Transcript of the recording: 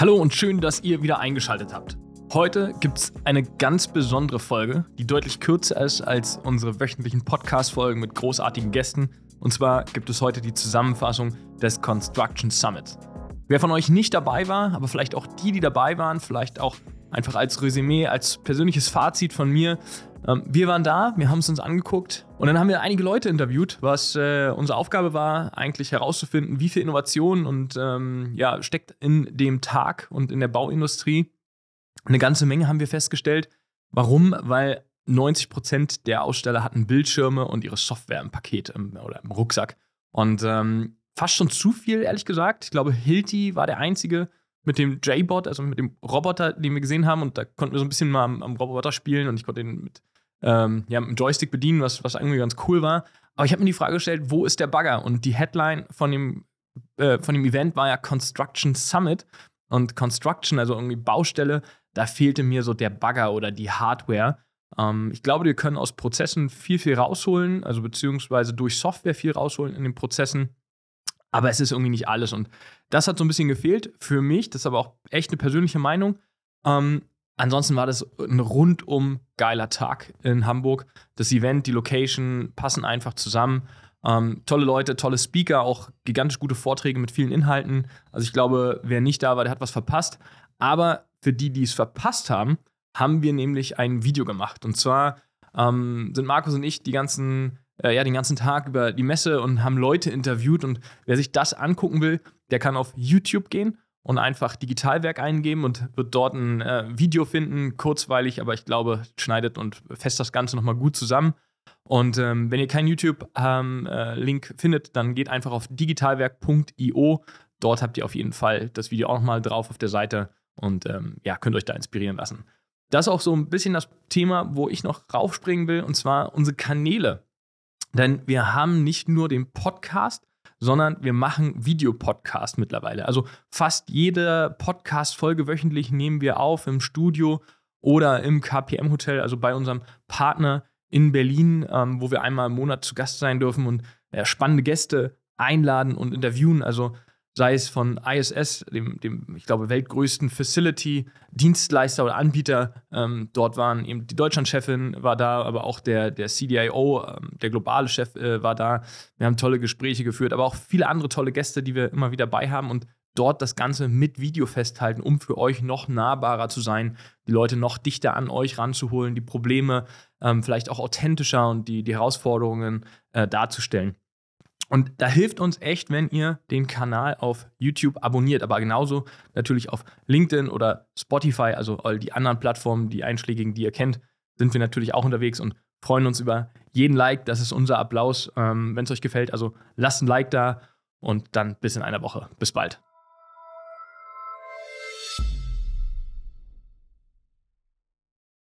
Hallo und schön, dass ihr wieder eingeschaltet habt. Heute gibt es eine ganz besondere Folge, die deutlich kürzer ist als unsere wöchentlichen Podcast-Folgen mit großartigen Gästen. Und zwar gibt es heute die Zusammenfassung des Construction Summits. Wer von euch nicht dabei war, aber vielleicht auch die, die dabei waren, vielleicht auch einfach als Resümee, als persönliches Fazit von mir. Ähm, wir waren da, wir haben es uns angeguckt und dann haben wir einige Leute interviewt, was äh, unsere Aufgabe war, eigentlich herauszufinden, wie viel Innovation und ähm, ja, steckt in dem Tag und in der Bauindustrie. Eine ganze Menge haben wir festgestellt. Warum? Weil 90 Prozent der Aussteller hatten Bildschirme und ihre Software im Paket im, oder im Rucksack. Und ähm, fast schon zu viel, ehrlich gesagt. Ich glaube, Hilti war der einzige, mit dem J-Bot, also mit dem Roboter, den wir gesehen haben. Und da konnten wir so ein bisschen mal am, am Roboter spielen und ich konnte ihn mit, ähm, ja, mit dem Joystick bedienen, was, was irgendwie ganz cool war. Aber ich habe mir die Frage gestellt, wo ist der Bagger? Und die Headline von dem, äh, von dem Event war ja Construction Summit. Und Construction, also irgendwie Baustelle, da fehlte mir so der Bagger oder die Hardware. Ähm, ich glaube, wir können aus Prozessen viel, viel rausholen, also beziehungsweise durch Software viel rausholen in den Prozessen. Aber es ist irgendwie nicht alles. Und das hat so ein bisschen gefehlt für mich. Das ist aber auch echt eine persönliche Meinung. Ähm, ansonsten war das ein rundum geiler Tag in Hamburg. Das Event, die Location passen einfach zusammen. Ähm, tolle Leute, tolle Speaker, auch gigantisch gute Vorträge mit vielen Inhalten. Also ich glaube, wer nicht da war, der hat was verpasst. Aber für die, die es verpasst haben, haben wir nämlich ein Video gemacht. Und zwar ähm, sind Markus und ich die ganzen äh, ja, den ganzen Tag über die Messe und haben Leute interviewt. Und wer sich das angucken will, der kann auf YouTube gehen und einfach Digitalwerk eingeben und wird dort ein äh, Video finden, kurzweilig, aber ich glaube, schneidet und fest das Ganze nochmal gut zusammen. Und ähm, wenn ihr keinen YouTube-Link ähm, äh, findet, dann geht einfach auf digitalwerk.io. Dort habt ihr auf jeden Fall das Video auch nochmal drauf auf der Seite und ähm, ja, könnt euch da inspirieren lassen. Das ist auch so ein bisschen das Thema, wo ich noch raufspringen will, und zwar unsere Kanäle. Denn wir haben nicht nur den Podcast, sondern wir machen Videopodcast mittlerweile. Also fast jede Podcast-Folge wöchentlich nehmen wir auf im Studio oder im KPM-Hotel, also bei unserem Partner in Berlin, ähm, wo wir einmal im Monat zu Gast sein dürfen und äh, spannende Gäste einladen und interviewen. Also sei es von ISS, dem, dem ich glaube, weltgrößten Facility-Dienstleister oder Anbieter. Ähm, dort waren eben die Deutschlandchefin war da, aber auch der, der CDIO, ähm, der globale Chef äh, war da. Wir haben tolle Gespräche geführt, aber auch viele andere tolle Gäste, die wir immer wieder bei haben und dort das Ganze mit Video festhalten, um für euch noch nahbarer zu sein, die Leute noch dichter an euch ranzuholen, die Probleme ähm, vielleicht auch authentischer und die, die Herausforderungen äh, darzustellen. Und da hilft uns echt, wenn ihr den Kanal auf YouTube abonniert, aber genauso natürlich auf LinkedIn oder Spotify, also all die anderen Plattformen, die einschlägigen, die ihr kennt, sind wir natürlich auch unterwegs und freuen uns über jeden Like. Das ist unser Applaus, ähm, wenn es euch gefällt. Also lasst ein Like da und dann bis in einer Woche. Bis bald.